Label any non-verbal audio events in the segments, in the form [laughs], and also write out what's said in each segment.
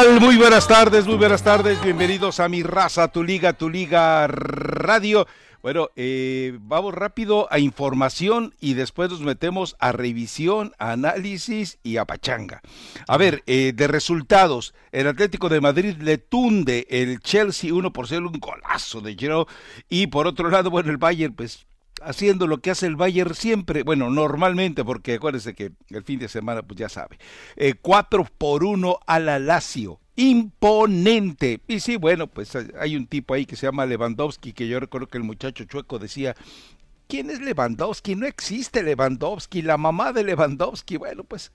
Muy buenas tardes, muy buenas tardes. Bienvenidos a mi raza, tu liga, tu liga radio. Bueno, eh, vamos rápido a información y después nos metemos a revisión, análisis y a pachanga. A ver, eh, de resultados, el Atlético de Madrid le tunde el Chelsea 1 por 0, un golazo de Giroud. Y por otro lado, bueno, el Bayern, pues haciendo lo que hace el Bayern siempre, bueno, normalmente, porque acuérdense que el fin de semana, pues ya sabe, eh, 4 por 1 a la Lazio. Imponente. Y sí, bueno, pues hay un tipo ahí que se llama Lewandowski, que yo recuerdo que el muchacho chueco decía, ¿quién es Lewandowski? No existe Lewandowski, la mamá de Lewandowski. Bueno, pues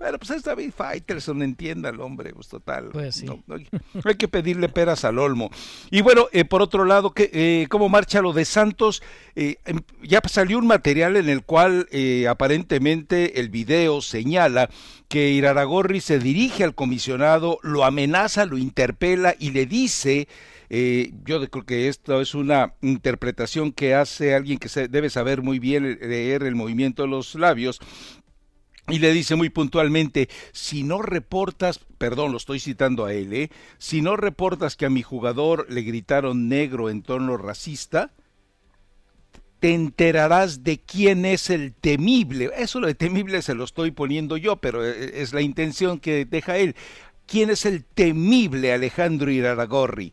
bueno, pues es David Faitelson, entienda el hombre, pues total. Pues sí. no, no hay, no hay que pedirle peras al olmo. Y bueno, eh, por otro lado, que, eh, ¿cómo marcha lo de Santos? Eh, em, ya salió un material en el cual eh, aparentemente el video señala que Iraragorri se dirige al comisionado, lo amenaza, lo interpela y le dice eh, yo creo que esto es una interpretación que hace alguien que se, debe saber muy bien leer el movimiento de los labios, y le dice muy puntualmente, si no reportas, perdón, lo estoy citando a él, ¿eh? si no reportas que a mi jugador le gritaron negro en tono racista, te enterarás de quién es el temible. Eso lo de temible se lo estoy poniendo yo, pero eh, es la intención que deja él. ¿Quién es el temible Alejandro Iraragorri?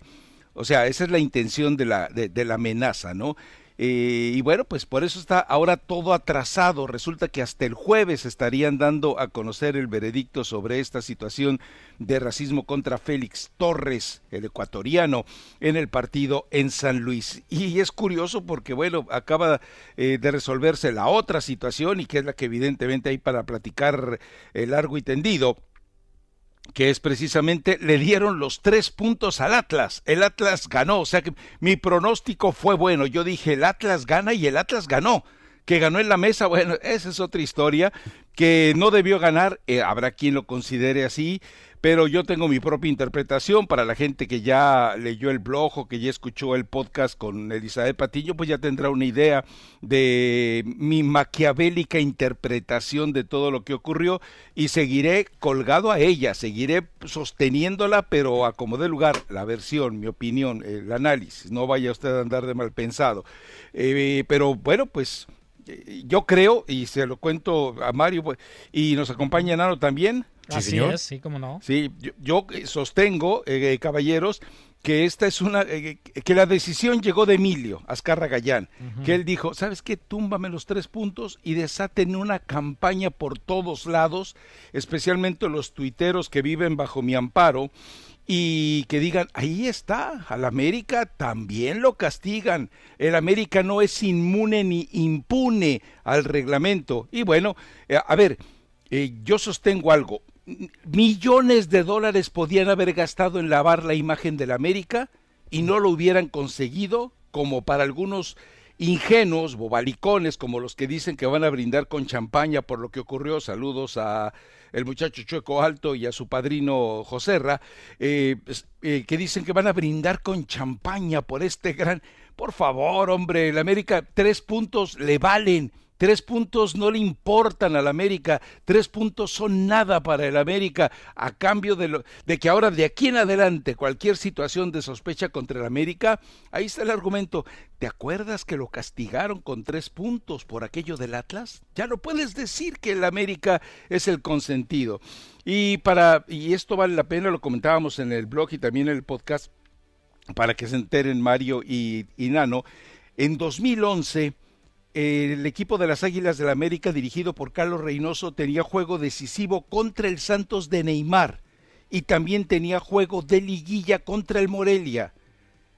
O sea, esa es la intención de la, de, de la amenaza, ¿no? Eh, y bueno, pues por eso está ahora todo atrasado. Resulta que hasta el jueves estarían dando a conocer el veredicto sobre esta situación de racismo contra Félix Torres, el ecuatoriano, en el partido en San Luis. Y es curioso porque, bueno, acaba eh, de resolverse la otra situación y que es la que evidentemente hay para platicar eh, largo y tendido que es precisamente le dieron los tres puntos al Atlas. El Atlas ganó, o sea que mi pronóstico fue bueno. Yo dije el Atlas gana y el Atlas ganó. Que ganó en la mesa, bueno, [laughs] esa es otra historia. Que no debió ganar, eh, habrá quien lo considere así, pero yo tengo mi propia interpretación para la gente que ya leyó el blog o que ya escuchó el podcast con Elizabeth Patiño, pues ya tendrá una idea de mi maquiavélica interpretación de todo lo que ocurrió y seguiré colgado a ella, seguiré sosteniéndola, pero a como de lugar, la versión, mi opinión, el análisis, no vaya usted a andar de mal pensado. Eh, pero bueno, pues yo creo, y se lo cuento a Mario, pues, y nos acompaña Nano también. Sí, Así señor. es, sí, cómo no. Sí, yo, yo sostengo, eh, caballeros, que esta es una, eh, que la decisión llegó de Emilio Azcarra Gallán, uh -huh. que él dijo, ¿sabes qué? Túmbame los tres puntos y desaten una campaña por todos lados, especialmente los tuiteros que viven bajo mi amparo, y que digan, ahí está, al América también lo castigan. El América no es inmune ni impune al reglamento. Y bueno, eh, a ver, eh, yo sostengo algo. Millones de dólares podían haber gastado en lavar la imagen del América y no lo hubieran conseguido, como para algunos ingenuos, bobalicones, como los que dicen que van a brindar con champaña por lo que ocurrió. Saludos a el muchacho Chueco Alto y a su padrino Joserra, eh, eh, que dicen que van a brindar con champaña por este gran... Por favor, hombre, el América tres puntos le valen. Tres puntos no le importan al América, tres puntos son nada para el América, a cambio de, lo, de que ahora de aquí en adelante cualquier situación de sospecha contra el América, ahí está el argumento. ¿Te acuerdas que lo castigaron con tres puntos por aquello del Atlas? Ya no puedes decir que el América es el consentido. Y para, y esto vale la pena, lo comentábamos en el blog y también en el podcast, para que se enteren Mario y, y Nano, en 2011 el equipo de las Águilas del la América, dirigido por Carlos Reynoso, tenía juego decisivo contra el Santos de Neymar y también tenía juego de liguilla contra el Morelia.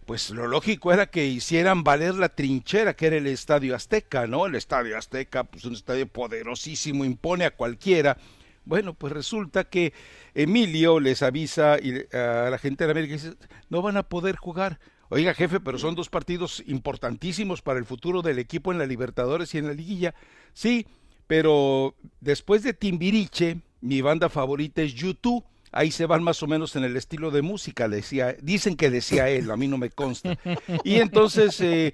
Pues lo lógico era que hicieran valer la trinchera que era el Estadio Azteca, ¿no? El Estadio Azteca, pues un estadio poderosísimo, impone a cualquiera. Bueno, pues resulta que Emilio les avisa a la gente de América y dice, no van a poder jugar. Oiga, jefe, pero son dos partidos importantísimos para el futuro del equipo en la Libertadores y en la liguilla. Sí, pero después de Timbiriche, mi banda favorita es YouTube. Ahí se van más o menos en el estilo de música, decía, dicen que decía él, a mí no me consta. Y entonces eh,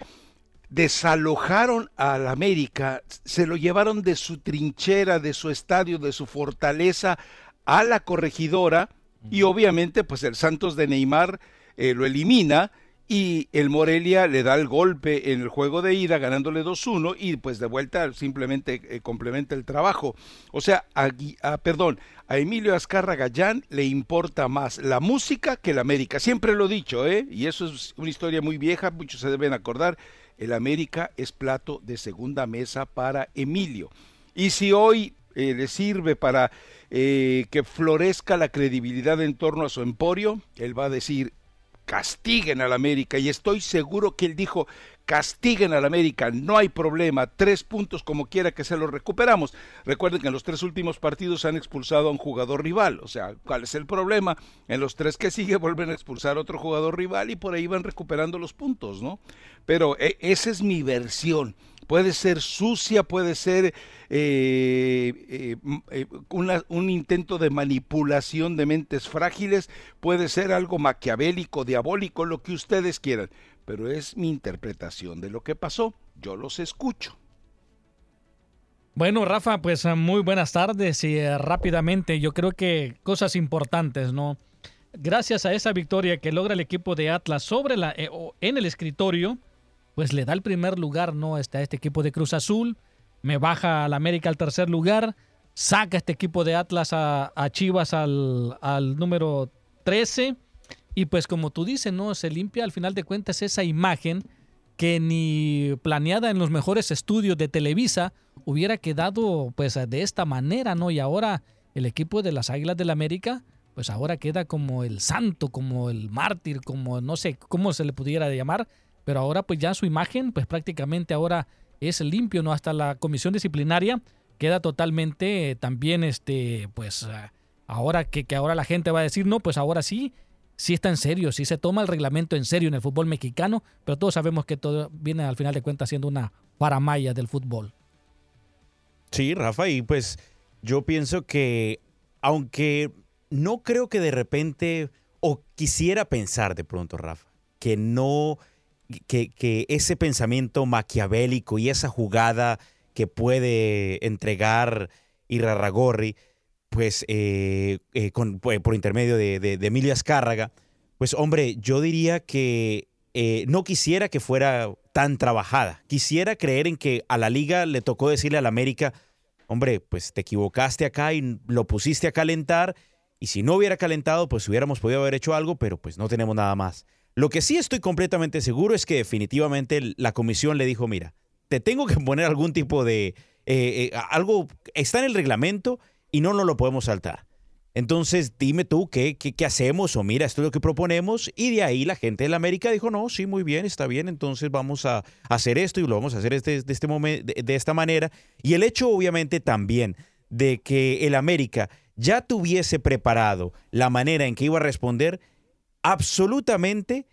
desalojaron al América, se lo llevaron de su trinchera, de su estadio, de su fortaleza a la corregidora y obviamente pues el Santos de Neymar eh, lo elimina y el Morelia le da el golpe en el juego de ida ganándole 2-1 y pues de vuelta simplemente eh, complementa el trabajo. O sea, a, perdón, a Emilio Azcarra Gallán le importa más la música que el América. Siempre lo he dicho, ¿eh? Y eso es una historia muy vieja, muchos se deben acordar. El América es plato de segunda mesa para Emilio. Y si hoy eh, le sirve para eh, que florezca la credibilidad en torno a su emporio, él va a decir, castiguen al América. Y estoy seguro que él dijo, castiguen al América, no hay problema, tres puntos como quiera que se los recuperamos. Recuerden que en los tres últimos partidos han expulsado a un jugador rival, o sea, ¿cuál es el problema? En los tres que sigue [laughs] vuelven a expulsar a otro jugador rival y por ahí van recuperando los puntos, ¿no? Pero eh, esa es mi versión puede ser sucia, puede ser eh, eh, eh, un intento de manipulación de mentes frágiles, puede ser algo maquiavélico, diabólico, lo que ustedes quieran, pero es mi interpretación de lo que pasó, yo los escucho. Bueno, Rafa, pues muy buenas tardes y rápidamente yo creo que cosas importantes, ¿no? Gracias a esa victoria que logra el equipo de Atlas sobre la en el escritorio, pues le da el primer lugar ¿no? Este, a este equipo de Cruz Azul, me baja al América al tercer lugar, saca este equipo de Atlas a, Chivas al, número 13 y pues como tú dices, ¿no? Se limpia al final de cuentas esa imagen que ni planeada en los mejores estudios de Televisa hubiera quedado pues de esta manera, ¿no? Y ahora el equipo de las Águilas del América pues ahora queda como el santo, como el mártir, como no sé cómo se le pudiera llamar, pero ahora pues ya su imagen pues prácticamente ahora es limpio, ¿no? Hasta la comisión disciplinaria queda totalmente eh, también este pues ah, ahora que, que, ahora la gente va a decir, no, pues ahora sí, sí está en serio, sí se toma el reglamento en serio en el fútbol mexicano, pero todos sabemos que todo viene al final de cuentas siendo una paramaya del fútbol. Sí, Rafa, y pues yo pienso que aunque no creo que de repente, o quisiera pensar de pronto, Rafa, que no que, ese pensamiento maquiavélico y esa jugada que puede entregar Irarragorri, pues eh, eh, pues, por intermedio de, de, Emilio Azcárraga, pues hombre, yo diría que eh, no quisiera que fuera tan trabajada. Quisiera creer en que a la liga le tocó decirle al América, hombre, pues te equivocaste acá y lo pusiste a calentar, y si no hubiera calentado, pues hubiéramos podido haber hecho algo, pero pues no tenemos nada más. Lo que sí estoy completamente seguro es que definitivamente la comisión le dijo, mira, te tengo que poner algún tipo de... Eh, eh, algo está en el reglamento y no nos lo podemos saltar. Entonces, dime tú qué, qué, hacemos o mira, esto es lo que proponemos. Y de ahí la gente de la América dijo, no, sí, muy bien, está bien, entonces vamos a hacer esto y lo vamos a hacer este, de, este momento, de esta manera. Y el hecho, obviamente, también de que el América ya tuviese preparado la manera en que iba a responder, absolutamente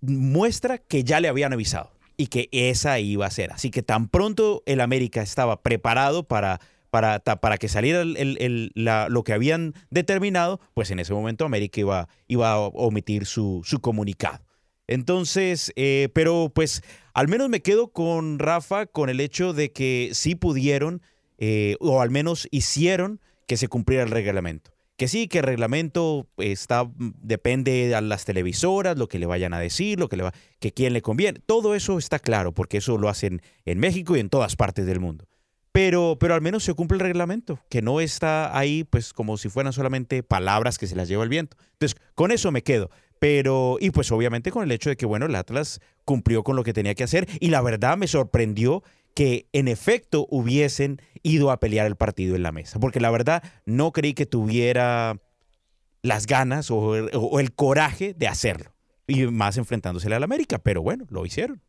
muestra que ya le habían avisado y que esa iba a ser. Así que tan pronto el América estaba preparado para, para, para que saliera el, lo que habían determinado, pues en ese momento América iba, iba a omitir su, su comunicado. Entonces, eh, pero pues al menos me quedo con Rafa con el hecho de que sí pudieron, eh, o al menos hicieron que se cumpliera el reglamento que sí, que el reglamento está, mm, depende a las televisoras, lo que le vayan a decir, lo que le va, que quién le conviene. Todo eso está claro, porque eso lo hacen en México y en todas partes del mundo. Pero, pero al menos se cumple el reglamento, que no está ahí pues como si fueran solamente palabras que se las lleva el viento. Entonces, con eso me quedo. Pero, y pues obviamente con el hecho de que, bueno, el Atlas cumplió con lo que tenía que hacer y la verdad me sorprendió que en efecto hubiesen ido a pelear el partido en la mesa, porque la verdad no creí que tuviera las ganas o, el coraje de hacerlo, y más enfrentándosele al América, pero bueno, lo hicieron.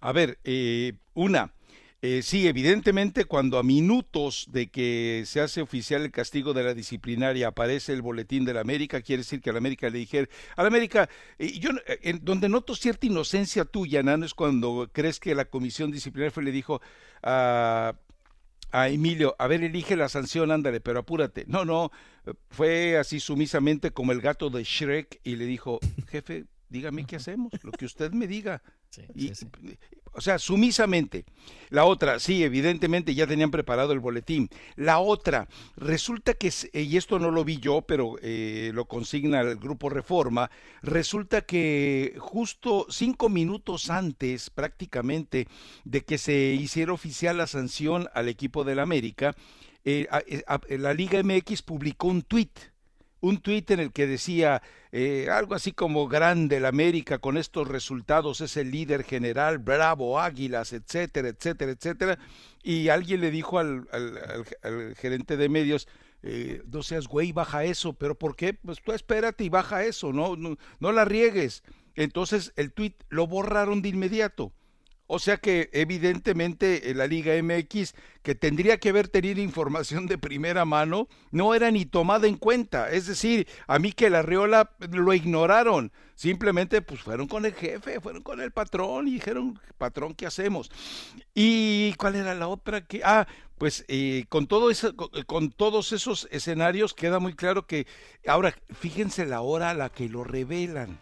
A ver, eh, una, Eh, sí, evidentemente cuando a minutos de que se hace oficial el castigo de la disciplinaria aparece el boletín de la América, quiere decir que a la América le dijera, a la América, yo en donde noto cierta inocencia tuya, Nano, es cuando crees que la comisión disciplinaria fue, le dijo a, a Emilio, a ver, elige la sanción, ándale, pero apúrate. No, no, fue así sumisamente como el gato de Shrek y le dijo, jefe, dígame qué hacemos, lo que usted me diga. y, O sea, sumisamente. La otra, sí, evidentemente ya tenían preparado el boletín. La otra, resulta que, y esto no lo vi yo, pero eh, lo consigna el grupo Reforma, resulta que justo cinco minutos antes prácticamente de que se hiciera oficial la sanción al equipo del América, eh, eh, la Liga MX publicó un tuit un tuit en el que decía eh, algo así como grande el América con estos resultados es el líder general, bravo, águilas, etcétera, etcétera, etcétera. Y alguien le dijo al, al, gerente de medios, eh, no seas güey, baja eso, pero ¿por qué? Pues tú espérate y baja eso, no, no, no la riegues. Entonces el tuit lo borraron de inmediato. O sea que evidentemente la Liga MX, que tendría que haber tenido información de primera mano, no era ni tomada en cuenta. Es decir, a mí que la Riola lo ignoraron. Simplemente pues fueron con el jefe, fueron con el patrón y dijeron, patrón, ¿qué hacemos? ¿Y cuál era la otra? que Ah, pues eh, con, todo eso, con, todos esos escenarios queda muy claro que ahora fíjense la hora a la que lo revelan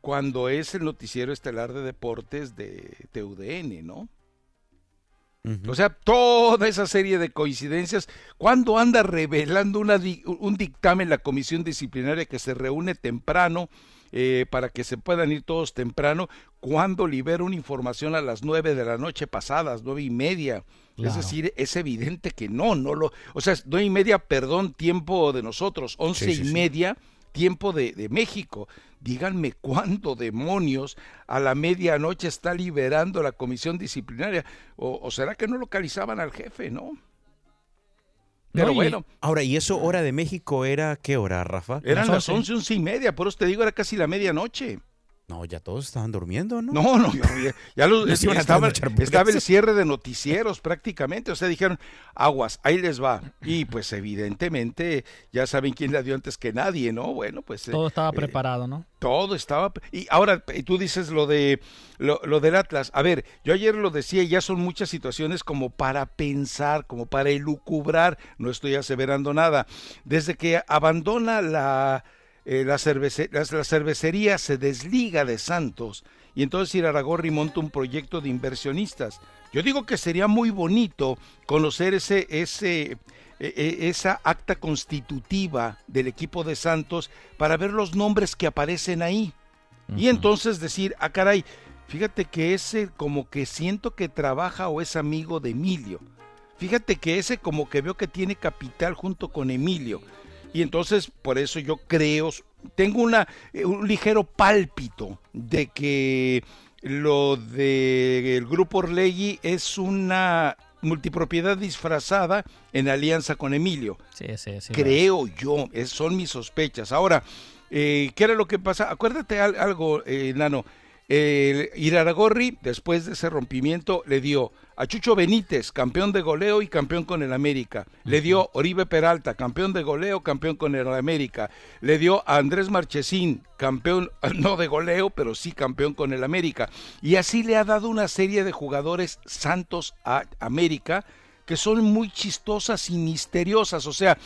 cuando es el noticiero estelar de deportes de TUDN, ¿no? O sea, toda esa serie de coincidencias, cuando anda revelando una, un dictamen la comisión disciplinaria que se reúne temprano eh, para que se puedan ir todos temprano, cuando libera una información a las nueve de la noche pasadas, nueve y media. Es decir, es evidente que no, no lo, o sea, nueve y media, perdón, tiempo de nosotros, once y media, tiempo de, de México. Díganme cuándo demonios a la medianoche está liberando la comisión disciplinaria. O, será que no localizaban al jefe, no? Pero bueno. Ahora, ¿y eso hora de México era qué hora, Rafa? Eran las once, once y media, por eso te digo, era casi la medianoche. No, ya todos estaban durmiendo, ¿no? No, no, ya, [laughs] estaba, el cierre de noticieros prácticamente, o sea, dijeron, aguas, ahí les va. Y pues evidentemente ya saben quién la dio antes que nadie, ¿no? Bueno, pues... Todo estaba eh, preparado, ¿no? Todo estaba... Y ahora, y tú dices lo de lo, lo del Atlas. A ver, yo ayer lo decía, ya son muchas situaciones como para pensar, como para elucubrar, no estoy aseverando nada. Desde que abandona la eh, la, cervecería se desliga de Santos y entonces Iraragorri monta un proyecto de inversionistas. Yo digo que sería muy bonito conocer ese, ese, e, e, esa acta constitutiva del equipo de Santos para ver los nombres que aparecen ahí. Y entonces decir, ah, caray, fíjate que ese como que siento que trabaja o es amigo de Emilio. Fíjate que ese como que veo que tiene capital junto con Emilio. Y entonces, por eso yo creo, tengo una, eh, un ligero pálpito de que lo del grupo Orlegui es una multipropiedad disfrazada en alianza con Emilio. Sí, sí, sí. Creo yo, son mis sospechas. Ahora, eh, ¿qué era lo que pasa? Acuérdate algo, eh, Nano. El Iraragorri, después de ese rompimiento, le dio a Chucho Benítez, campeón de goleo y campeón con el América. Le dio Oribe Peralta, campeón de goleo, campeón con el América. Le dio a Andrés Marchesín, campeón, [laughs] no de goleo, pero sí campeón con el América. Y así le ha dado una serie de jugadores santos a América que son muy chistosas y misteriosas. O sea,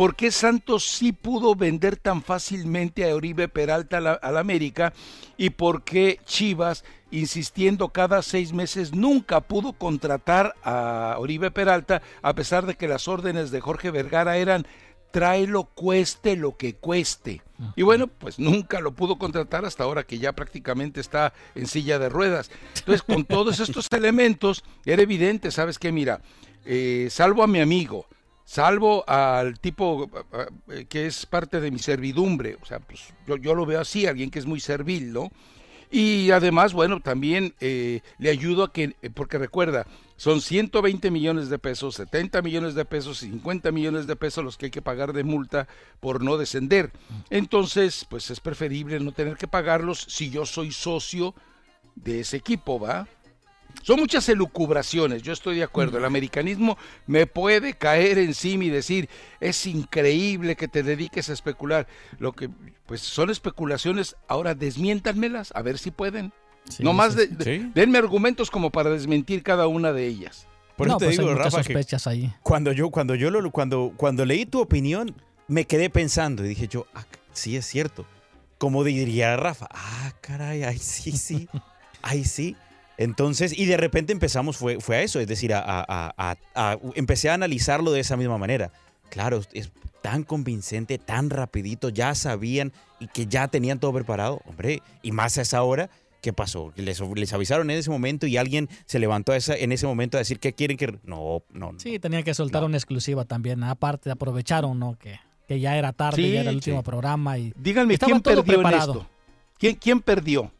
¿Por qué Santos sí pudo vender tan fácilmente a Oribe Peralta al América? ¿Y por qué Chivas, insistiendo cada seis meses, nunca pudo contratar a Oribe Peralta, a pesar de que las órdenes de Jorge Vergara eran tráelo cueste lo que cueste. Y bueno, pues nunca lo pudo contratar hasta ahora que ya prácticamente está en silla de ruedas. Entonces, con todos estos [laughs] elementos, era evidente, ¿sabes qué? Mira, eh, salvo a mi amigo, salvo al tipo eh, que es parte de mi servidumbre, o sea, pues yo, yo lo veo así, alguien que es muy servil, ¿no? Y además, bueno, también eh, le ayudo a que, eh, porque recuerda, son 120 millones de pesos, 70 millones de pesos y 50 millones de pesos los que hay que pagar de multa por no descender. Entonces, pues es preferible no tener que pagarlos si yo soy socio de ese equipo, ¿va? Son muchas elucubraciones, yo estoy de acuerdo. El americanismo me puede caer encima y decir, es increíble que te dediques a especular. Lo que, pues son especulaciones, ahora desmiéntanmelas, a ver si pueden. no más, de, denme argumentos como para desmentir cada una de ellas. Por eso te pues digo, Rafa, sospechas ahí. Cuando yo, cuando yo lo, cuando, cuando leí tu opinión, me quedé pensando y dije yo, ah, sí es cierto. Como diría Rafa, ah, caray, ay, sí, sí, [laughs] ay, sí. Entonces, y de repente empezamos, fue, fue a eso, es decir, a, empecé a analizarlo de esa misma manera. Claro, es tan convincente, tan rapidito, ya sabían y que ya tenían todo preparado, hombre, y más a esa hora, ¿qué pasó? Les, les avisaron en ese momento y alguien se levantó esa, en ese momento a decir que quieren que... No, no. Sí, tenían que soltar una exclusiva también, aparte aprovecharon, ¿no? Que, que ya era tarde, ya era el último programa y... Díganme, ¿quién perdió en esto? ¿Quién, ¿Quién perdió?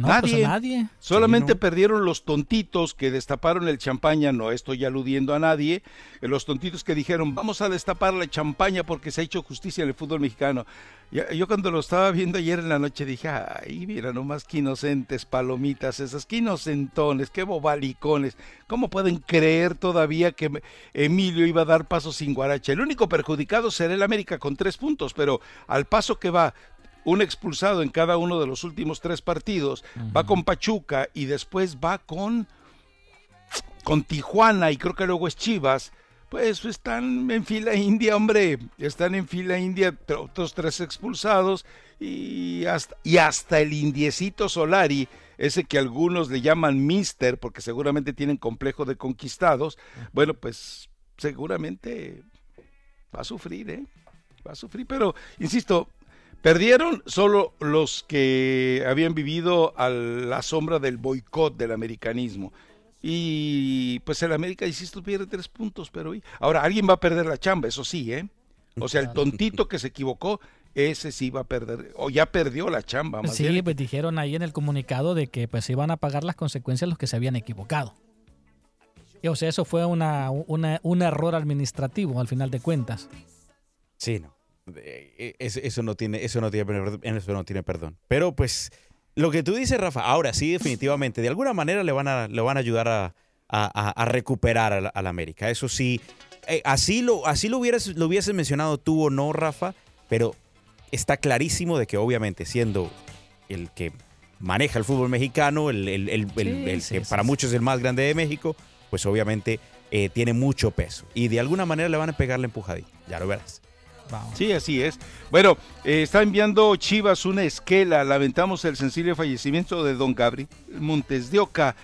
Pues, nadie. nadie. Solamente perdieron los tontitos que destaparon el champaña, no estoy aludiendo a nadie, eh, los tontitos que dijeron, vamos a destapar la champaña porque se ha hecho justicia en el fútbol mexicano. Yo cuando lo estaba viendo ayer en la noche dije, ay, mira nomás qué inocentes palomitas esas, qué inocentones, qué bobalicones. ¿Cómo pueden creer todavía que Emilio iba a dar paso sin guaracha? El único perjudicado será el América con tres puntos, pero al paso que va, un expulsado en cada uno de los últimos tres partidos, va con Pachuca y después va con, con Tijuana y creo que luego es Chivas, pues están en fila india, hombre, están en fila india otros tres expulsados y hasta, y hasta el indiecito Solari, ese que algunos le llaman Mister, porque seguramente tienen complejo de conquistados, bueno, pues seguramente va a sufrir, ¿eh? Va a sufrir, pero insisto, Perdieron solo los que habían vivido a la sombra del boicot del americanismo. Y pues el América, insisto, pierde tres puntos, pero ahora alguien va a perder la chamba, eso sí, ¿eh? O sea, el tontito que se equivocó, ese sí va a perder, o ya perdió la chamba. Más sí, pues dijeron ahí en el comunicado de que pues iban a pagar las consecuencias los que se habían equivocado. o sea, eso fue una, un error administrativo al final de cuentas. Sí, no. E, eso, no tiene, eso no tiene, eso no tiene perdón. Pero pues lo que tú dices, Rafa, ahora sí, definitivamente, de alguna manera le van a, le van a ayudar a, a, recuperar al, América. Eso sí, eh, así, lo, así lo, hubieras, lo hubieses mencionado tú o no, Rafa, pero está clarísimo de que obviamente siendo el que maneja el fútbol mexicano, el, el, el, que para muchos es el más grande de México, pues obviamente eh, tiene mucho peso. Y de alguna manera le van a pegar la empujadita, ya lo verás. Sí, así es. Bueno, eh, está enviando Chivas una esquela. Lamentamos el sensible fallecimiento de don Gabriel Montes de Oca,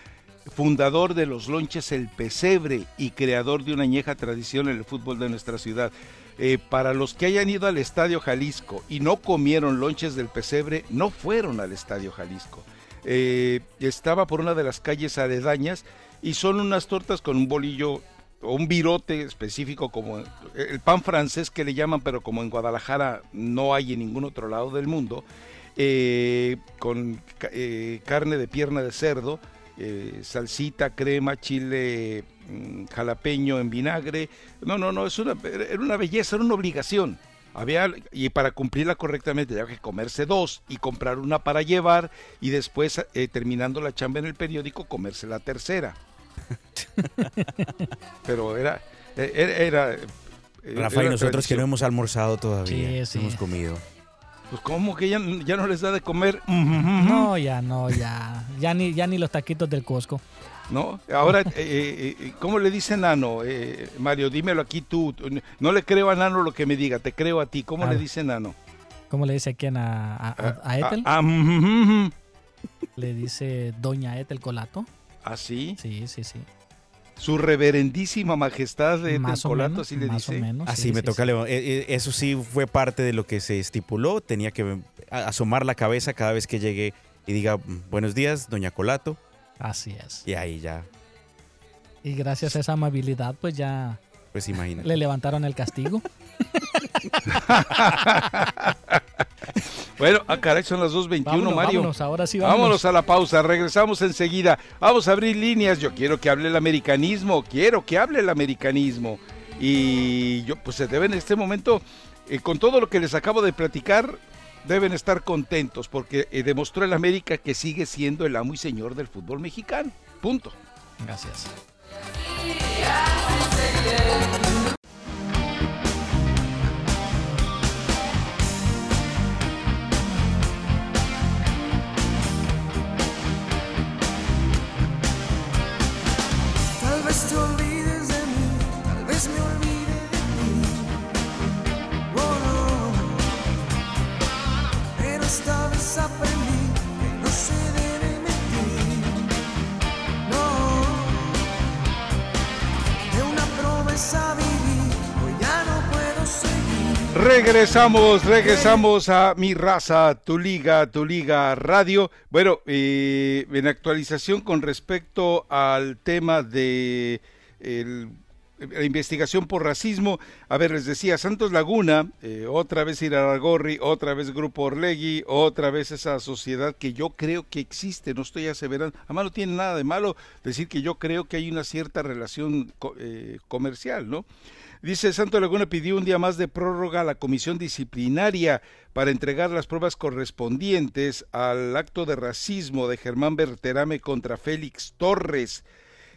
fundador de los lonches El Pesebre y creador de una añeja tradición en el fútbol de nuestra ciudad. Eh, para los que hayan ido al Estadio Jalisco y no comieron lonches del Pesebre, no fueron al Estadio Jalisco. Eh, estaba por una de las calles aledañas y son unas tortas con un bolillo un virote específico como el pan francés que le llaman, pero como en Guadalajara no hay en ningún otro lado del mundo, eh, con eh, carne de pierna de cerdo, eh, salsita, crema, chile mm, jalapeño en vinagre. No, no, no, es una, era una belleza, era una obligación. Había, y para cumplirla correctamente había que comerse dos y comprar una para llevar y después, terminando la chamba en el periódico, comerse la tercera. [laughs] Pero era, era, Rafa, y nosotros que no hemos almorzado todavía, sí, hemos comido. Pues como que ya, ya, no les da de comer. No, ya no, ya. Ya ni, ya ni los taquitos del Costco. ¿No? Ahora, eh, eh, eh, ¿cómo le dice Nano? Mario, dímelo aquí tú. No le creo a Nano lo que me diga, te creo a ti. ¿Cómo le dice Nano? ¿Cómo le dice a quién? ¿A, a, a Ethel? le dice Doña Ethel Colato. ¿Ah, sí? Sí, sí, sí. Su reverendísima majestad de Colato, así le dice. así me toca. Eso sí fue parte de lo que se estipuló. Tenía que asomar la cabeza cada vez que llegue y diga buenos días, doña Colato. Así es. Y ahí ya. Y gracias a esa amabilidad, pues ya. Pues imagínate. Le levantaron el castigo. [laughs] [laughs] Bueno, ah, caray, son las 2.21, Mario. Vámonos, ahora sí vámonos. vámonos. a la pausa, regresamos enseguida. Vamos a abrir líneas. Yo quiero que hable el americanismo, quiero que hable el americanismo. Y yo, pues se debe en este momento, eh, con todo lo que les acabo de platicar, deben estar contentos porque eh, demostró el América que sigue siendo el amo y señor del fútbol mexicano. Punto. Gracias. Regresamos, regresamos a mi raza, tu liga, tu liga radio. Bueno, eh, en actualización con respecto al tema de la investigación por racismo. A ver, les decía, Santos Laguna, eh, otra vez Iraragorri, otra vez Grupo Orlegui, otra vez esa sociedad que yo creo que existe, no estoy aseverando, además no tiene nada de malo decir que yo creo que hay una cierta relación eh, comercial, ¿no? Dice Santo Laguna pidió un día más de prórroga a la comisión disciplinaria para entregar las pruebas correspondientes al acto de racismo de Germán Berterame contra Félix Torres.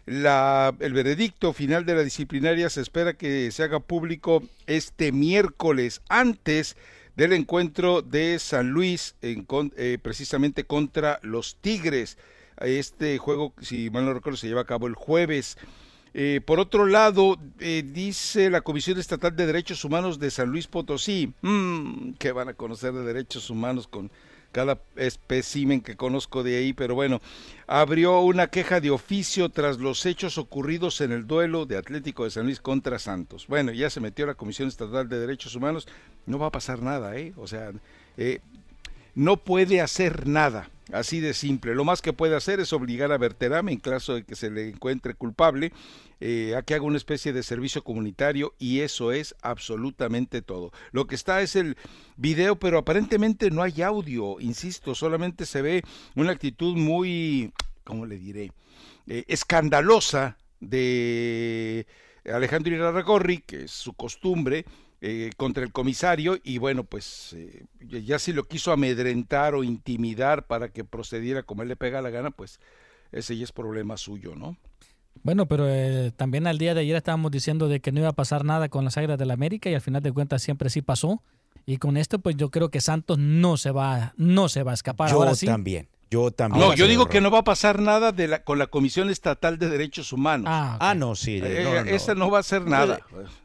La- el veredicto final de la disciplinaria se espera que se haga público este miércoles antes del encuentro de San Luis eh, precisamente contra los Tigres. Este juego, si mal no recuerdo, se lleva a cabo el jueves. Eh, por otro lado, eh, dice la Comisión Estatal de Derechos Humanos de San Luis Potosí, mm, que van a conocer de derechos humanos con cada espécimen que conozco de ahí, pero bueno, abrió una queja de oficio tras los hechos ocurridos en el duelo de Atlético de San Luis contra Santos. Bueno, ya se metió la Comisión Estatal de Derechos Humanos, no va a pasar nada, ¿eh? O sea, eh, no puede hacer nada, así de simple. Lo más que puede hacer es obligar a Berterame, en caso de que se le encuentre culpable, eh, a que haga una especie de servicio comunitario y eso es absolutamente todo. Lo que está es el video, pero aparentemente no hay audio, insisto, solamente se ve una actitud muy, ¿cómo le diré? Eh, escandalosa de Alejandro Irarragorri, que es su costumbre, eh, contra el comisario y bueno, pues eh, ya si lo quiso amedrentar o intimidar para que procediera como él le pega la gana, pues ese ya es problema suyo, ¿no? Bueno, pero eh, también al día de ayer estábamos diciendo de que no iba a pasar nada con las Águilas del la América y al final de cuentas siempre sí pasó. Y con esto, pues yo creo que Santos no se va, no se va a escapar. Yo Ahora sí. también. Yo también. No, yo digo que no va a pasar nada de la, con la Comisión Estatal de Derechos Humanos. Ah. Ah, no, sí. Eh, no, no, no. Esa no va a hacer nada.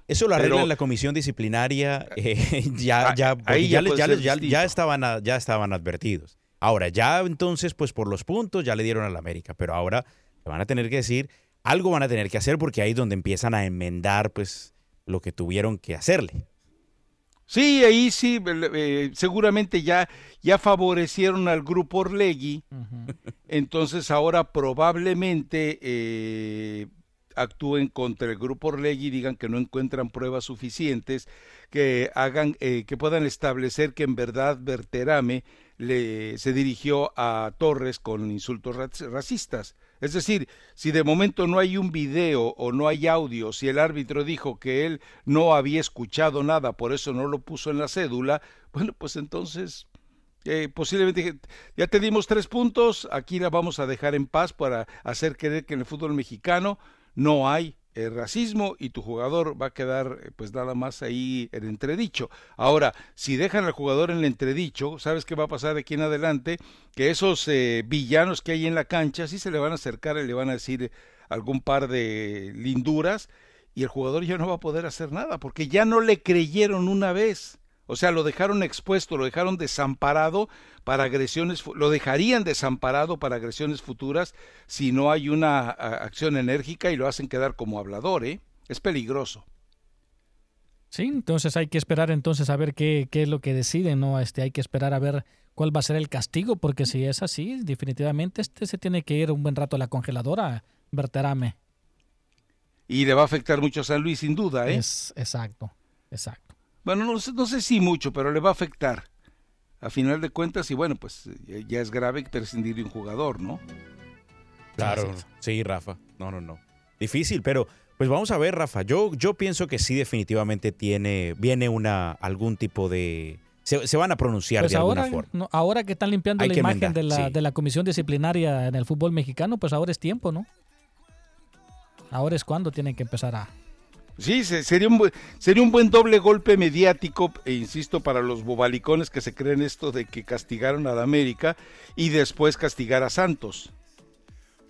Eso lo arregla Pero- en la comisión disciplinaria. eh, [laughs] ya, Ah, ya, ahí ya ya, les- estaban, a- ya estaban advertidos. Ahora, ya entonces, pues por los puntos ya le dieron a la América, pero ahora le van a tener que decir, algo van a tener que hacer porque ahí es donde empiezan a enmendar, pues, lo que tuvieron que hacerle. Sí, ahí sí, eh, seguramente ya, ya favorecieron al grupo Orlegui, entonces ahora probablemente eh, actúen contra el grupo Orlegui, digan que no encuentran pruebas suficientes, que hagan, eh, que puedan establecer que en verdad Berterame le, se dirigió a Torres con insultos rac- racistas. Es decir, si de momento no hay un video o no hay audio, si el árbitro dijo que él no había escuchado nada, por eso no lo puso en la cédula, bueno, pues entonces eh, posiblemente ya te dimos tres puntos, aquí la vamos a dejar en paz para hacer creer que en el fútbol mexicano no hay eh, racismo y tu jugador va a quedar eh, pues nada más ahí en entredicho. Ahora, si dejan al jugador en el entredicho, ¿sabes qué va a pasar de aquí en adelante? Que esos eh, villanos que hay en la cancha sí se le van a acercar y le van a decir algún par de linduras y el jugador ya no va a poder hacer nada porque ya no le creyeron una vez. O sea, lo dejaron expuesto, lo dejaron desamparado para agresiones, lo dejarían desamparado para agresiones futuras si no hay una acción enérgica y lo hacen quedar como hablador, ¿eh? Es peligroso. Sí, entonces hay que esperar entonces a ver qué, qué es lo que deciden, ¿no? Este, hay que esperar a ver cuál va a ser el castigo, porque si es así, definitivamente este se tiene que ir un buen rato a la congeladora, Berterame. Y le va a afectar mucho a San Luis, sin duda, ¿eh? Es exacto, exacto. Bueno, no, sé- no sé si mucho, pero le va a afectar. A final de cuentas, y bueno, pues ya es grave prescindir de un jugador, ¿no? Claro, sí, Rafa. No, no, no. Difícil, pero pues vamos a ver, Rafa. Yo, yo pienso que sí definitivamente tiene, viene una, algún tipo de, se, se van a pronunciar Pues de ahora, alguna forma. no, ahora que están limpiando Hay la imagen de, la, sí. de la comisión disciplinaria en el fútbol mexicano, pues ahora es tiempo, ¿no? Ahora es cuando tienen que empezar a... Sí, se- sería un, buen- sería un buen doble golpe mediático, e insisto, para los bobalicones que se creen esto de que castigaron a la América y después castigar a Santos.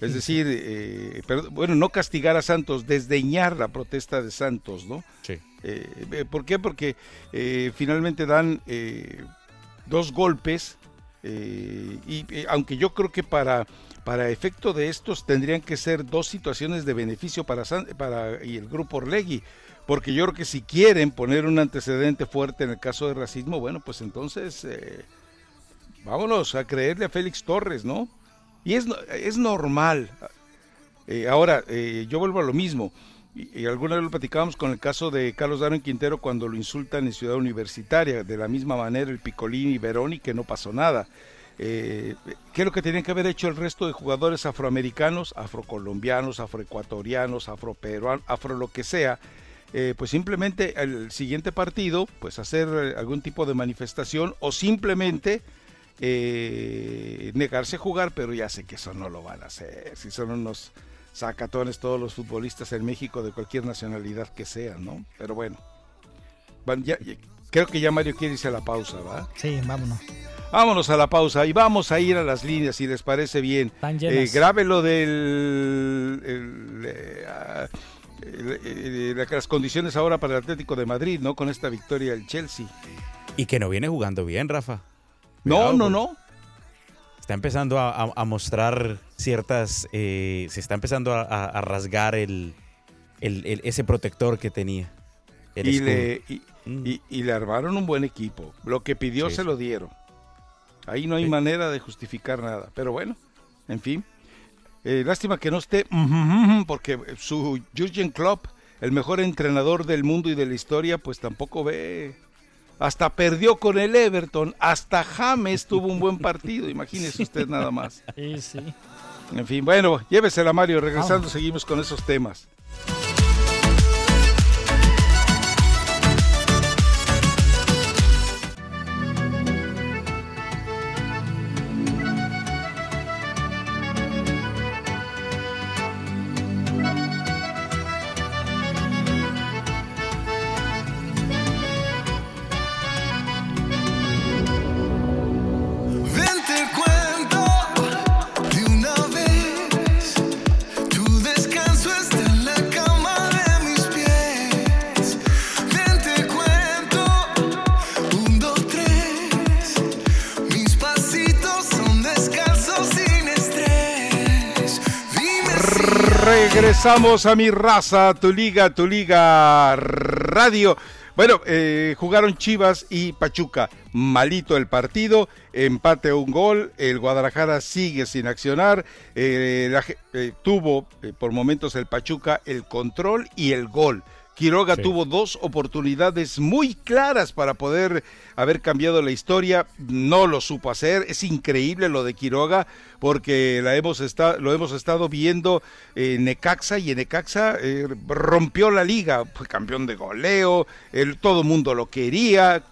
Es decir, eh, pero, bueno, no castigar a Santos, desdeñar la protesta de Santos, ¿no? Sí. Eh, eh, ¿Por qué? Porque eh, finalmente dan eh, dos golpes eh, y eh, aunque yo creo que para, para efecto de estos tendrían que ser dos situaciones de beneficio para, San- para y el grupo Orlegui, porque yo creo que si quieren poner un antecedente fuerte en el caso de racismo, bueno, pues entonces eh, vámonos a creerle a Félix Torres, ¿no? Y es, es normal. Eh, ahora, yo vuelvo a lo mismo. Y, y alguna vez lo platicábamos con el caso de Carlos Darwin Quintero cuando lo insultan en Ciudad Universitaria. De la misma manera, el Picolín y Veroni, que no pasó nada. Eh, ¿Qué es lo que tenían que haber hecho el resto de jugadores afroamericanos, afrocolombianos, afroecuatorianos, afroperuanos, afro lo que sea? Eh, pues simplemente el siguiente partido, pues hacer eh, algún tipo de manifestación o simplemente negarse a jugar, pero ya sé que eso no lo van a hacer. Si son unos sacatones todos los futbolistas en México de cualquier nacionalidad que sean, ¿no? Pero bueno, Van- ya- ya- creo que ya Mario quiere irse a la pausa, ¿va? Sí, vámonos. Vámonos a la pausa y vamos a ir a las líneas si les parece bien. Están Eh, llenas. grabe lo del el, eh, ah, el- el- la- las condiciones ahora para el Atlético de Madrid, ¿no? Con esta victoria del Chelsea. Y que no viene jugando bien, Rafa. No, Cuidado, no, no. Está empezando a mostrar ciertas. eh, se está empezando a, a- a rasgar el, el- el- ese protector que tenía. el Y le, y, Mm. y- y le armaron un buen equipo. Lo que pidió Sí, se lo dieron. Ahí no hay Sí. manera de justificar nada. Pero bueno, en fin. Eh, lástima que no esté, porque su Jurgen Klopp, el mejor entrenador del mundo y de la historia, pues tampoco ve. Hasta perdió con el Everton, hasta James tuvo un buen partido, imagínese [laughs] usted nada más. Sí, sí. En fin, bueno, llévesela Mario, regresando Vamos. seguimos con esos temas. Regresamos a mi raza, tu liga, tu liga radio. Bueno, eh, jugaron Chivas y Pachuca. Malito el partido, empate a un gol. El Guadalajara sigue sin accionar. eh, la eh, tuvo eh, por momentos el Pachuca el control y el gol. Quiroga Sí. tuvo dos oportunidades muy claras para poder haber cambiado la historia, no lo supo hacer, es increíble lo de Quiroga porque la hemos lo hemos estado viendo en Necaxa y en Necaxa eh, rompió la liga, fue campeón de goleo, el, todo mundo lo quería,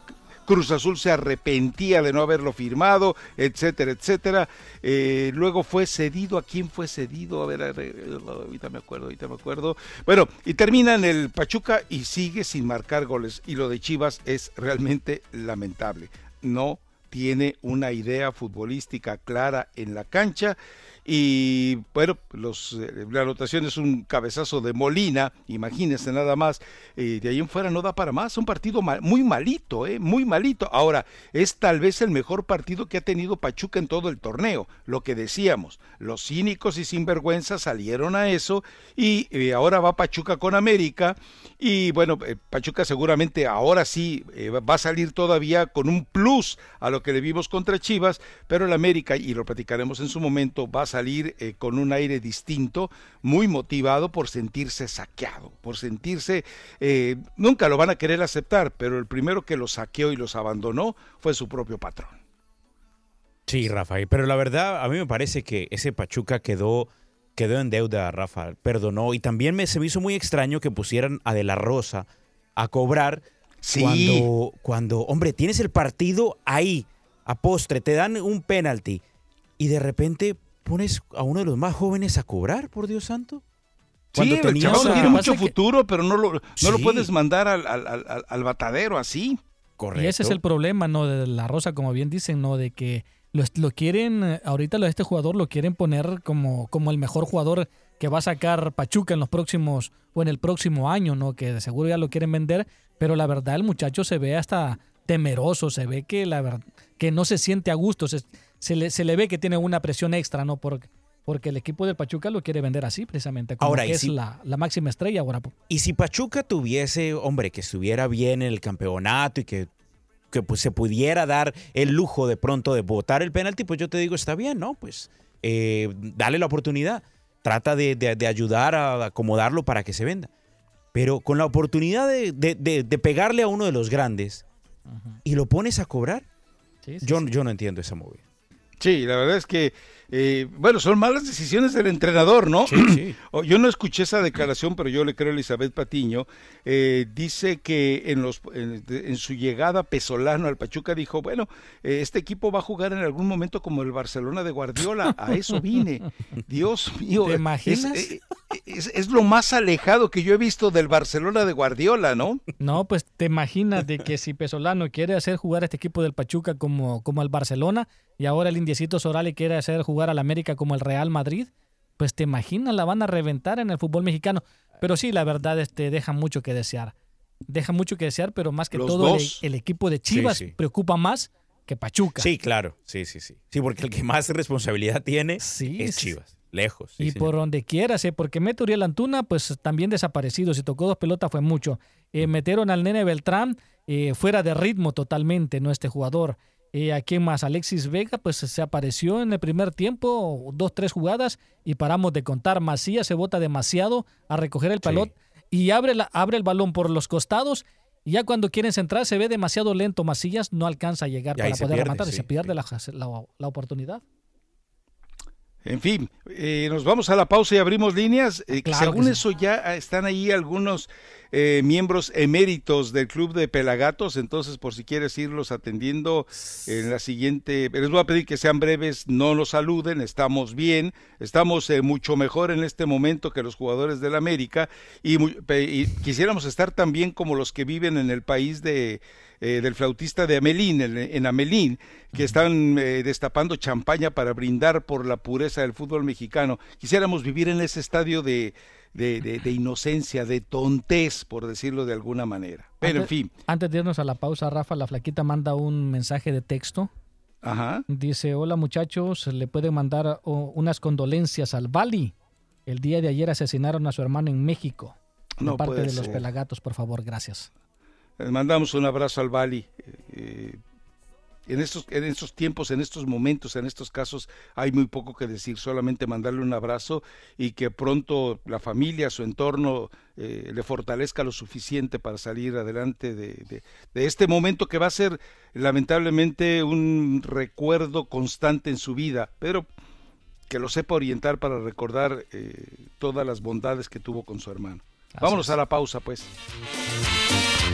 Cruz Azul se arrepentía de no haberlo firmado, etcétera, etcétera. Eh, luego fue cedido. ¿A quién fue cedido? A ver, ahorita me acuerdo, ahorita me acuerdo. Bueno, y termina en el Pachuca y sigue sin marcar goles. Y lo de Chivas es realmente lamentable. No tiene una idea futbolística clara en la cancha. Y bueno, los, eh, la anotación es un cabezazo de Molina, imagínense nada más. eh, de ahí en fuera no da para más. Un partido muy malito, eh, muy malito. Ahora, es tal vez el mejor partido que ha tenido Pachuca en todo el torneo. Lo que decíamos, los cínicos y sinvergüenzas salieron a eso. Y eh, ahora va Pachuca con América. Y bueno, eh, Pachuca seguramente ahora sí va a salir todavía con un plus a lo que le vimos contra Chivas, pero el América, y lo platicaremos en su momento, va a salir eh, con un aire distinto, muy motivado por sentirse saqueado, por sentirse, eh, nunca lo van a querer aceptar, pero el primero que los saqueó y los abandonó fue su propio patrón. Sí, Rafael, pero la verdad a mí me parece que ese Pachuca quedó, quedó en deuda, Rafa, perdonó. Y también me, se me hizo muy extraño que pusieran a De La Rosa a cobrar Sí. Cuando, cuando, hombre, tienes el partido ahí, a postre, te dan un penalti y de repente pones a uno de los más jóvenes a cobrar, por Dios santo. Cuando sí, el tenías chaval a- tiene mucho que- futuro, pero no lo, no lo puedes mandar al, al, al- al batadero así. Correcto. Y ese es el problema, ¿no? De la Rosa, como bien dicen, ¿no? De que lo, lo quieren, eh, ahorita lo- este jugador lo quieren poner como, como el mejor jugador que va a sacar Pachuca en los próximos, o en el próximo año, ¿no? Que de seguro ya lo quieren vender, pero la verdad el muchacho se ve hasta temeroso, se ve que la verdad, que no se siente a gusto, se, se le, se le ve que tiene una presión extra, ¿no? Porque, porque el equipo del Pachuca lo quiere vender así, precisamente, como Ahora, que es si- la, la máxima estrella ahora. Y si Pachuca tuviese, hombre, que estuviera bien en el campeonato y que, que pues, se pudiera dar el lujo de pronto de votar el penalti, pues yo te digo, está bien, ¿no? Pues eh, dale la oportunidad. Trata de, de- de ayudar a acomodarlo para que se venda. Pero con la oportunidad de, de- pegarle a uno de los grandes y lo pones a cobrar, Sí, sí, yo, sí. yo no entiendo esa movida. Sí, la verdad es que, eh, bueno, son malas decisiones del entrenador, ¿no? sí. [clears throat] Oh, Yo no escuché esa declaración, pero yo le creo a Elizabeth Patiño. Eh, dice que en, los, en, su llegada Pesolano al Pachuca dijo, bueno, eh, este equipo va a jugar en algún momento como el Barcelona de Guardiola. A eso vine. [laughs] Dios mío. ¿Te imaginas? eh, Es, es lo más alejado que yo he visto del Barcelona de Guardiola, ¿no? No, pues te imaginas de que si Pesolano quiere hacer jugar a este equipo del Pachuca como, como al Barcelona y ahora el Indiecito Sorali quiere hacer jugar al América como el Real Madrid, pues te imaginas, la van a reventar en el fútbol mexicano. Pero sí, la verdad, este, deja mucho que desear. Deja mucho que desear, pero más que Los todo el, equipo de Chivas sí. preocupa más que Pachuca. Sí, claro. Sí, sí, sí. Sí, porque el que más responsabilidad tiene Sí, es Chivas. Lejos. y por donde quieras, ¿eh? porque Mete Uriel Antuna, pues también desaparecido. Si tocó dos pelotas fue mucho. Eh, metieron al nene Beltrán eh, fuera de ritmo totalmente, ¿no? Este jugador. Eh, ¿A quién más? Alexis Vega, pues se apareció en el primer tiempo, dos, tres jugadas, y paramos de contar. Macías se bota demasiado a recoger el pelot y abre, la, abre el balón por los costados. Y ya cuando quieren centrar se ve demasiado lento Macías, no alcanza a llegar para poder rematar y sí, se pierde la- la oportunidad. En fin, eh, nos vamos a la pausa y abrimos líneas. Eh, Claro según sí. eso ya están ahí algunos eh, miembros eméritos del club de Pelagatos, entonces por si quieres irlos atendiendo en la siguiente, les voy a pedir que sean breves, no nos saluden, estamos bien, estamos eh, mucho mejor en este momento que los jugadores del América y, y quisiéramos estar tan bien como los que viven en el país de eh, del flautista de Amelín, en, en Amelín, que están eh, destapando champaña para brindar por la pureza del fútbol mexicano. Quisiéramos vivir en ese estadio de, de, de- de inocencia, de tontez, por decirlo de alguna manera. Pero en fin, Antes de irnos a la pausa, Rafa, la flaquita manda un mensaje de texto. ajá. Dice, hola muchachos, le pueden mandar oh, unas condolencias al Bali. El día de ayer asesinaron a su hermano en México. No parte de los pelagatos, por favor, gracias. Les mandamos un abrazo al Bali. Eh, en estos, en estos tiempos, en estos momentos, en estos casos, hay muy poco que decir, solamente mandarle un abrazo y que pronto la familia, su entorno, eh, le fortalezca lo suficiente para salir adelante de, de- de este momento que va a ser lamentablemente un recuerdo constante en su vida, pero que lo sepa orientar para recordar eh, todas las bondades que tuvo con su hermano. Así Vámonos es. a la pausa, pues.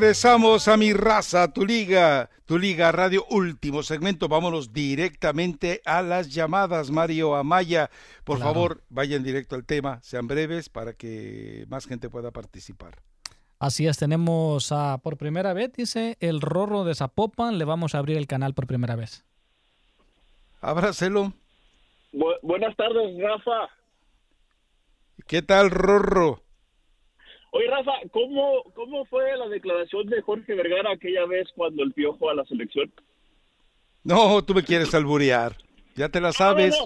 Regresamos a mi raza, tu liga, tu liga radio, último segmento. Vámonos directamente a las llamadas, Mario Amaya. Por Claro. favor, vayan directo al tema, sean breves para que más gente pueda participar. Así es, tenemos a, por primera vez, dice, el Rorro de Zapopan, le vamos a abrir el canal por primera vez. Abrácelo. Bu- buenas tardes, Rafa. ¿Qué tal, Rorro? Oye, Rafa, ¿cómo, ¿cómo fue la declaración de Jorge Vergara aquella vez cuando el piojo a la selección? No, tú me quieres alburear. Ya te la sabes.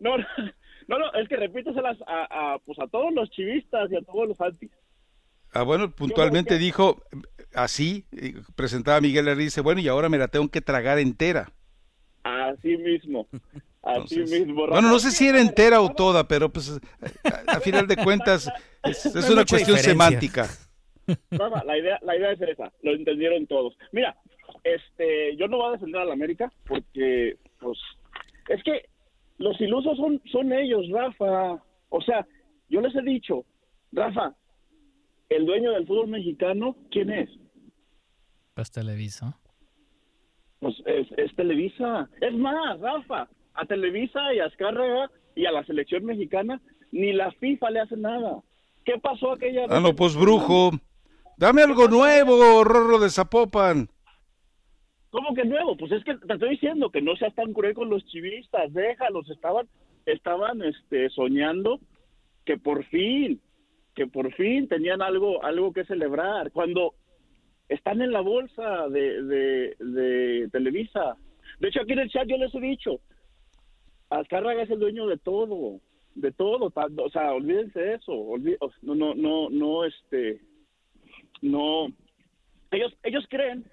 No, no, [laughs] no, no, es que repíteselas a, a, pues a todos los chivistas y a todos los antis. Ah, bueno, puntualmente que- dijo así, y presentaba a Miguel Herrera y dice, bueno, y ahora me la tengo que tragar entera. Así mismo. Así Entonces, mismo. Rafa. bueno, no sé si era entera o toda, pero pues a, a final de cuentas es, es No hay una cuestión diferencia. semántica. Rafa, la idea, la idea es esa, lo entendieron todos. Mira, este, yo no voy a defender a la América porque, pues, es que los ilusos son, son ellos, Rafa. O sea, yo les he dicho, Rafa, el dueño del fútbol mexicano, ¿quién es? Pues Televisa. Pues es, es Televisa. Es más, Rafa, a Televisa y a Azcárraga y a la selección mexicana, ni la FIFA le hace nada. ¿Qué pasó aquella Ah, no, pues brujo. Dame algo nuevo, Rorro de Zapopan. ¿Cómo que nuevo? Pues es que te estoy diciendo que no seas tan cruel con los chivistas, déjalos, estaban, estaban este, soñando que por fin, que por fin tenían algo, algo que celebrar. Cuando están en la bolsa de, de, de Televisa. De hecho, aquí en el chat yo les he dicho, Azcárraga es el dueño de todo, de todo, o sea, olvídense de eso, no, no, no, no, este, no, ellos, ellos creen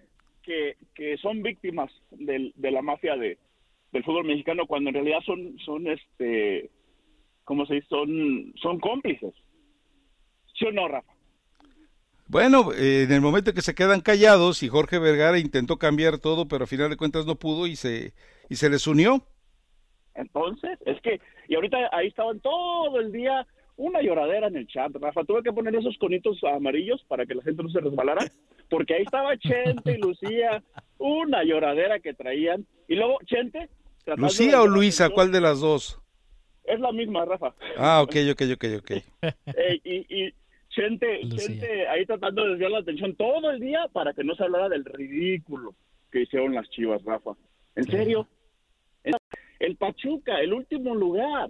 que, que son víctimas del, de la mafia de, del fútbol mexicano cuando en realidad son, son este, ¿cómo se dice? Son, son cómplices. ¿Sí o no, Rafa? Bueno, eh, en el momento que se quedan callados y Jorge Vergara intentó cambiar todo, pero a final de cuentas no pudo y se, y se les unió. Entonces, es que, y ahorita ahí estaban todo el día una lloradera en el chat, Rafa. Tuve que poner esos conitos amarillos para que la gente no se resbalara, porque ahí estaba Chente y Lucía, una lloradera que traían. Y luego Chente. ¿Lucía o Luisa? atención. ¿Cuál de las dos? Es la misma, Rafa. Ah, ok, ok, ok, ok. Eh, y, y Chente. Chente ahí tratando de desviar la atención todo el día para que no se hablara del ridículo que hicieron las chivas, Rafa. ¿En serio? El Pachuca, el último lugar.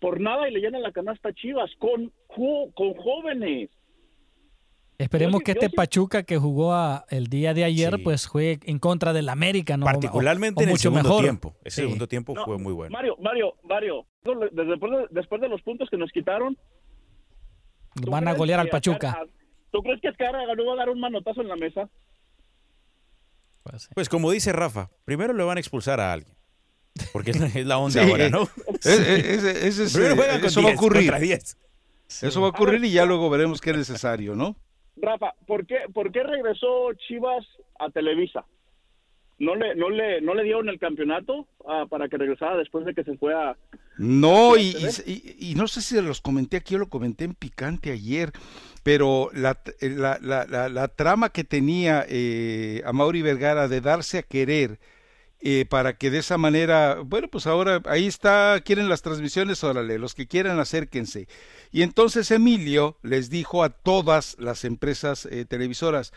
Por nada y le llenan la canasta a Chivas con, con jóvenes. Esperemos que yo este Pachuca que jugó a- el día de ayer, Sí. pues juegue en contra del América, ¿no? O- Particularmente o en el mucho segundo mejor. tiempo. Ese Sí. segundo tiempo No, fue muy bueno. Mario, Mario, Mario, después de, después de los puntos que nos quitaron. ¿tú Van a golear al Pachuca. ¿Tú crees que Azcárraga no va a dar un manotazo en la mesa? Pues, sí. Pues como dice Rafa, primero le van a expulsar a alguien. Porque es la, es la onda Sí. ahora, ¿no? Es- es- es- es- es- Primero eh, juegan con eso va a 10 ocurrir. contra 10. Eso va a ocurrir y ya luego veremos qué es necesario, ¿no? Rafa, ¿por qué, ¿por qué regresó Chivas a Televisa? ¿No le, no le, no le dieron el campeonato ah, para que regresara después de que se fue a... No, y, no sé si los comenté aquí o lo comenté en Picante ayer, pero la, la, la, la- la trama que tenía eh, a Mauri Vergara de darse a querer eh, para que de esa manera, bueno, pues ahora ahí está, quieren las transmisiones, órale, los que quieran acérquense. Y entonces Emilio les dijo a todas las empresas eh, televisoras,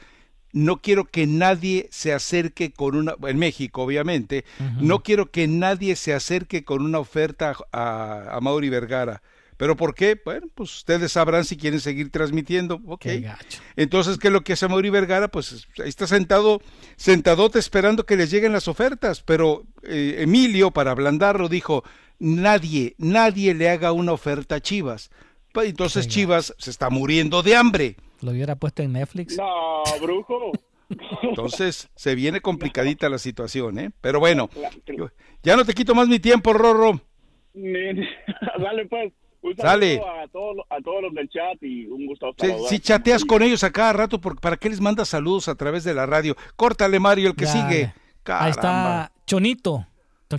no quiero que nadie se acerque con una, en México obviamente, no quiero que nadie se acerque con una oferta a, a Mauri Vergara. ¿Pero por qué? Bueno, pues ustedes sabrán si quieren seguir transmitiendo. Ok. Qué gacho. Entonces, ¿qué es lo que hace Mauri Vergara? Pues ahí está sentado, sentadote esperando que les lleguen las ofertas. Pero eh, Emilio, para ablandarlo, dijo, nadie, nadie le haga una oferta a Chivas. Pa- Entonces Qué Chivas se está muriendo de hambre. Lo hubiera puesto en Netflix. No, brujo. Entonces [laughs] se viene complicadita la situación, ¿eh? Pero bueno, ya no te quito más mi tiempo, Rorro. [laughs] Dale pues. Un saludo a todos, a todos los del chat y un gusto Si, si chateas con ellos a cada rato, por- ¿para qué les mandas saludos a través de la radio? Córtale, Mario, el que Ya, sigue. Ahí está Chonito.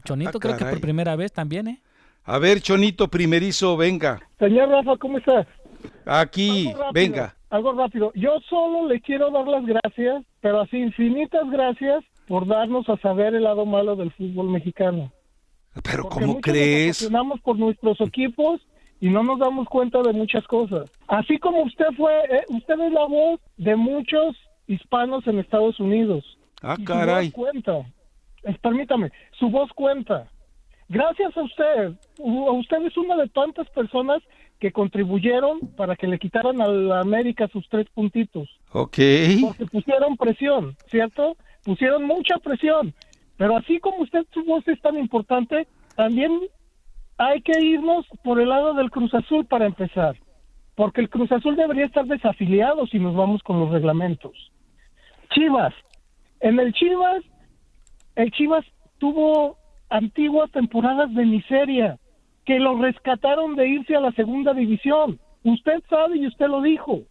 Chonito Ah, creo que caray. por primera vez también, ¿eh? A ver, Chonito, primerizo, venga. Señor Rafa, ¿cómo estás? Aquí, Algo rápido, venga. Algo rápido. Yo solo le quiero dar las gracias, pero así infinitas gracias por darnos a saber el lado malo del fútbol mexicano. Pero Porque ¿cómo nos crees? apasionamos por nuestros equipos y no nos damos cuenta de muchas cosas. Así como usted fue, eh, usted es la voz de muchos hispanos en Estados Unidos. Ah, Y caray. Su voz cuenta. Eh, Permítame, su voz cuenta. Gracias a usted, usted es una de tantas personas que contribuyeron para que le quitaran a la América sus tres puntitos. Ok. Porque pusieron presión, ¿cierto? Pusieron mucha presión. Pero así como usted su voz es tan importante, también hay que irnos por el lado del Cruz Azul para empezar. Porque el Cruz Azul debería estar desafiliado si nos vamos con los reglamentos. Chivas. En el Chivas, el Chivas tuvo antiguas temporadas de miseria que lo rescataron de irse a la segunda división. Usted sabe y usted lo dijo.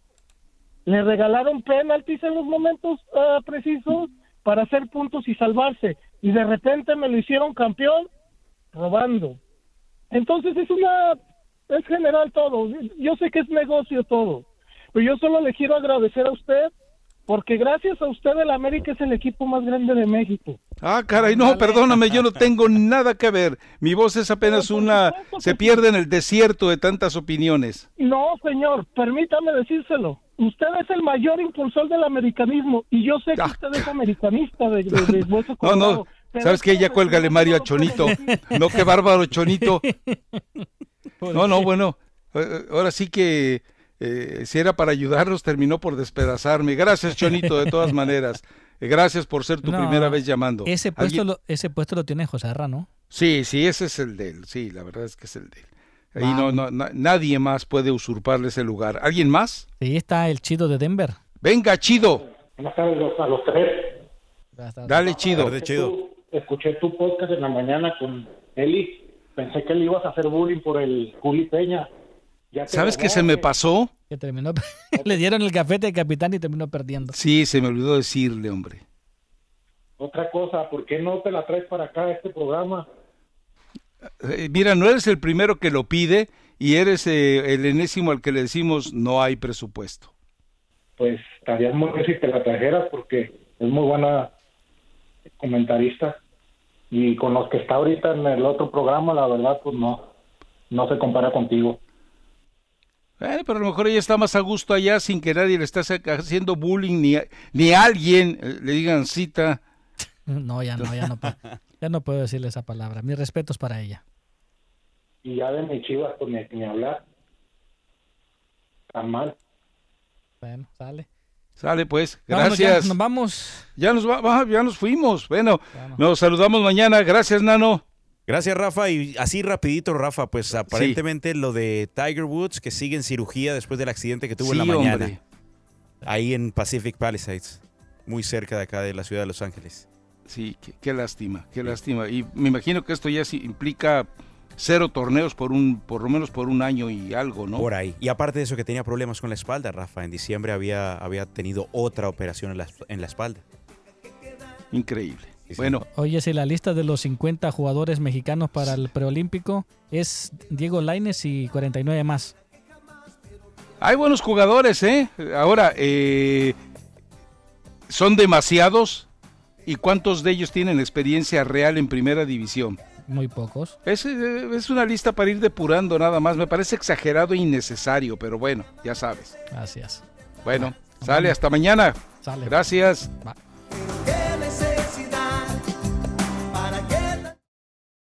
Le regalaron penaltis en los momentos ah, precisos para hacer puntos y salvarse. Y de repente me lo hicieron campeón robando. Entonces es una, es general todo. Yo sé que es negocio todo. Pero yo solo le quiero agradecer a usted porque gracias a usted el América es el equipo más grande de México. Ah, caray, no, perdóname, yo no tengo nada que ver. Mi voz es apenas una... Se pierde en el desierto de tantas opiniones. No, señor, permítame decírselo. Usted es el mayor impulsor del americanismo y yo sé que Ah, usted es americanista de, de, de hueso [laughs] No, no, pero ¿sabes qué? Ya cuélgale Mario a Chonito. No, qué bárbaro, Chonito. [laughs] No, no, bueno, eh, eh, ahora sí que eh, si era para ayudarnos, terminó por despedazarme. Gracias, Chonito, de todas maneras. Gracias por ser tu No, primera vez llamando. Ese puesto, ¿Alguien- lo, ese puesto lo tiene José Arra, ¿no? Sí, sí, ese es el de él. Sí, la verdad es que es el de él. Ahí no, no, na- nadie más puede usurparle ese lugar. ¿Alguien más? Ahí está el chido de Denver. Venga, chido. Buenas tardes a los tres. Dale, chido. Chido. Escuché tu podcast en la mañana con Eli. Pensé que le ibas a hacer bullying por el Juli Peña. Ya ¿Sabes qué se me pasó? Que terminó, [laughs] le dieron el cafete de capitán y terminó perdiendo. Sí, se me olvidó decirle, hombre. Otra cosa, ¿por qué no te la traes para acá a este programa? Eh, mira, no eres el primero que lo pide y eres eh, el enésimo al que le decimos no hay presupuesto. Pues estarías muy bien si te la trajeras porque es muy buena comentarista. Y con los que está ahorita en el otro programa, la verdad, pues no, no se compara contigo. Eh, pero a lo mejor ella está más a gusto allá sin que nadie le esté haciendo bullying ni, a- ni a alguien eh, le digan cita. [laughs] No, ya no, ya no, puedo- ya no puedo decirle esa palabra. Mis respetos para ella. Y ya de mi chivas, pues ni, ni hablar. Tan mal. Bueno, sale. Sale pues, Vámonos ya, gracias. nos vamos. Ya nos va, ya nos fuimos. Bueno, nos saludamos mañana. Gracias, Nano. Gracias, Rafa. Y así rapidito, Rafa, pues aparentemente lo de Tiger Woods, que sigue en cirugía después del accidente que tuvo en la Sí, mañana. hombre. Ahí en Pacific Palisades, muy cerca de acá de la ciudad de Los Ángeles. Sí, qué, qué lástima, qué lástima. Y me imagino que esto ya sí implica cero torneos por un, por lo menos por un año y algo, ¿no? Por ahí. Y aparte de eso, que tenía problemas con la espalda, Rafa. En diciembre había, había tenido otra operación en la, en la espalda. Increíble. Sí, sí. Bueno, Oye, si la lista de los 50 jugadores mexicanos para el preolímpico es Diego Laines y 49 más. hay buenos jugadores, ¿eh? Ahora, eh, son demasiados. ¿Y cuántos de ellos tienen experiencia real en primera división? Muy pocos. Es, eh, es una lista para ir depurando nada más. Me parece exagerado e innecesario, pero bueno, ya sabes. Gracias. Bueno, sale hasta mañana. Sale. Gracias. Va.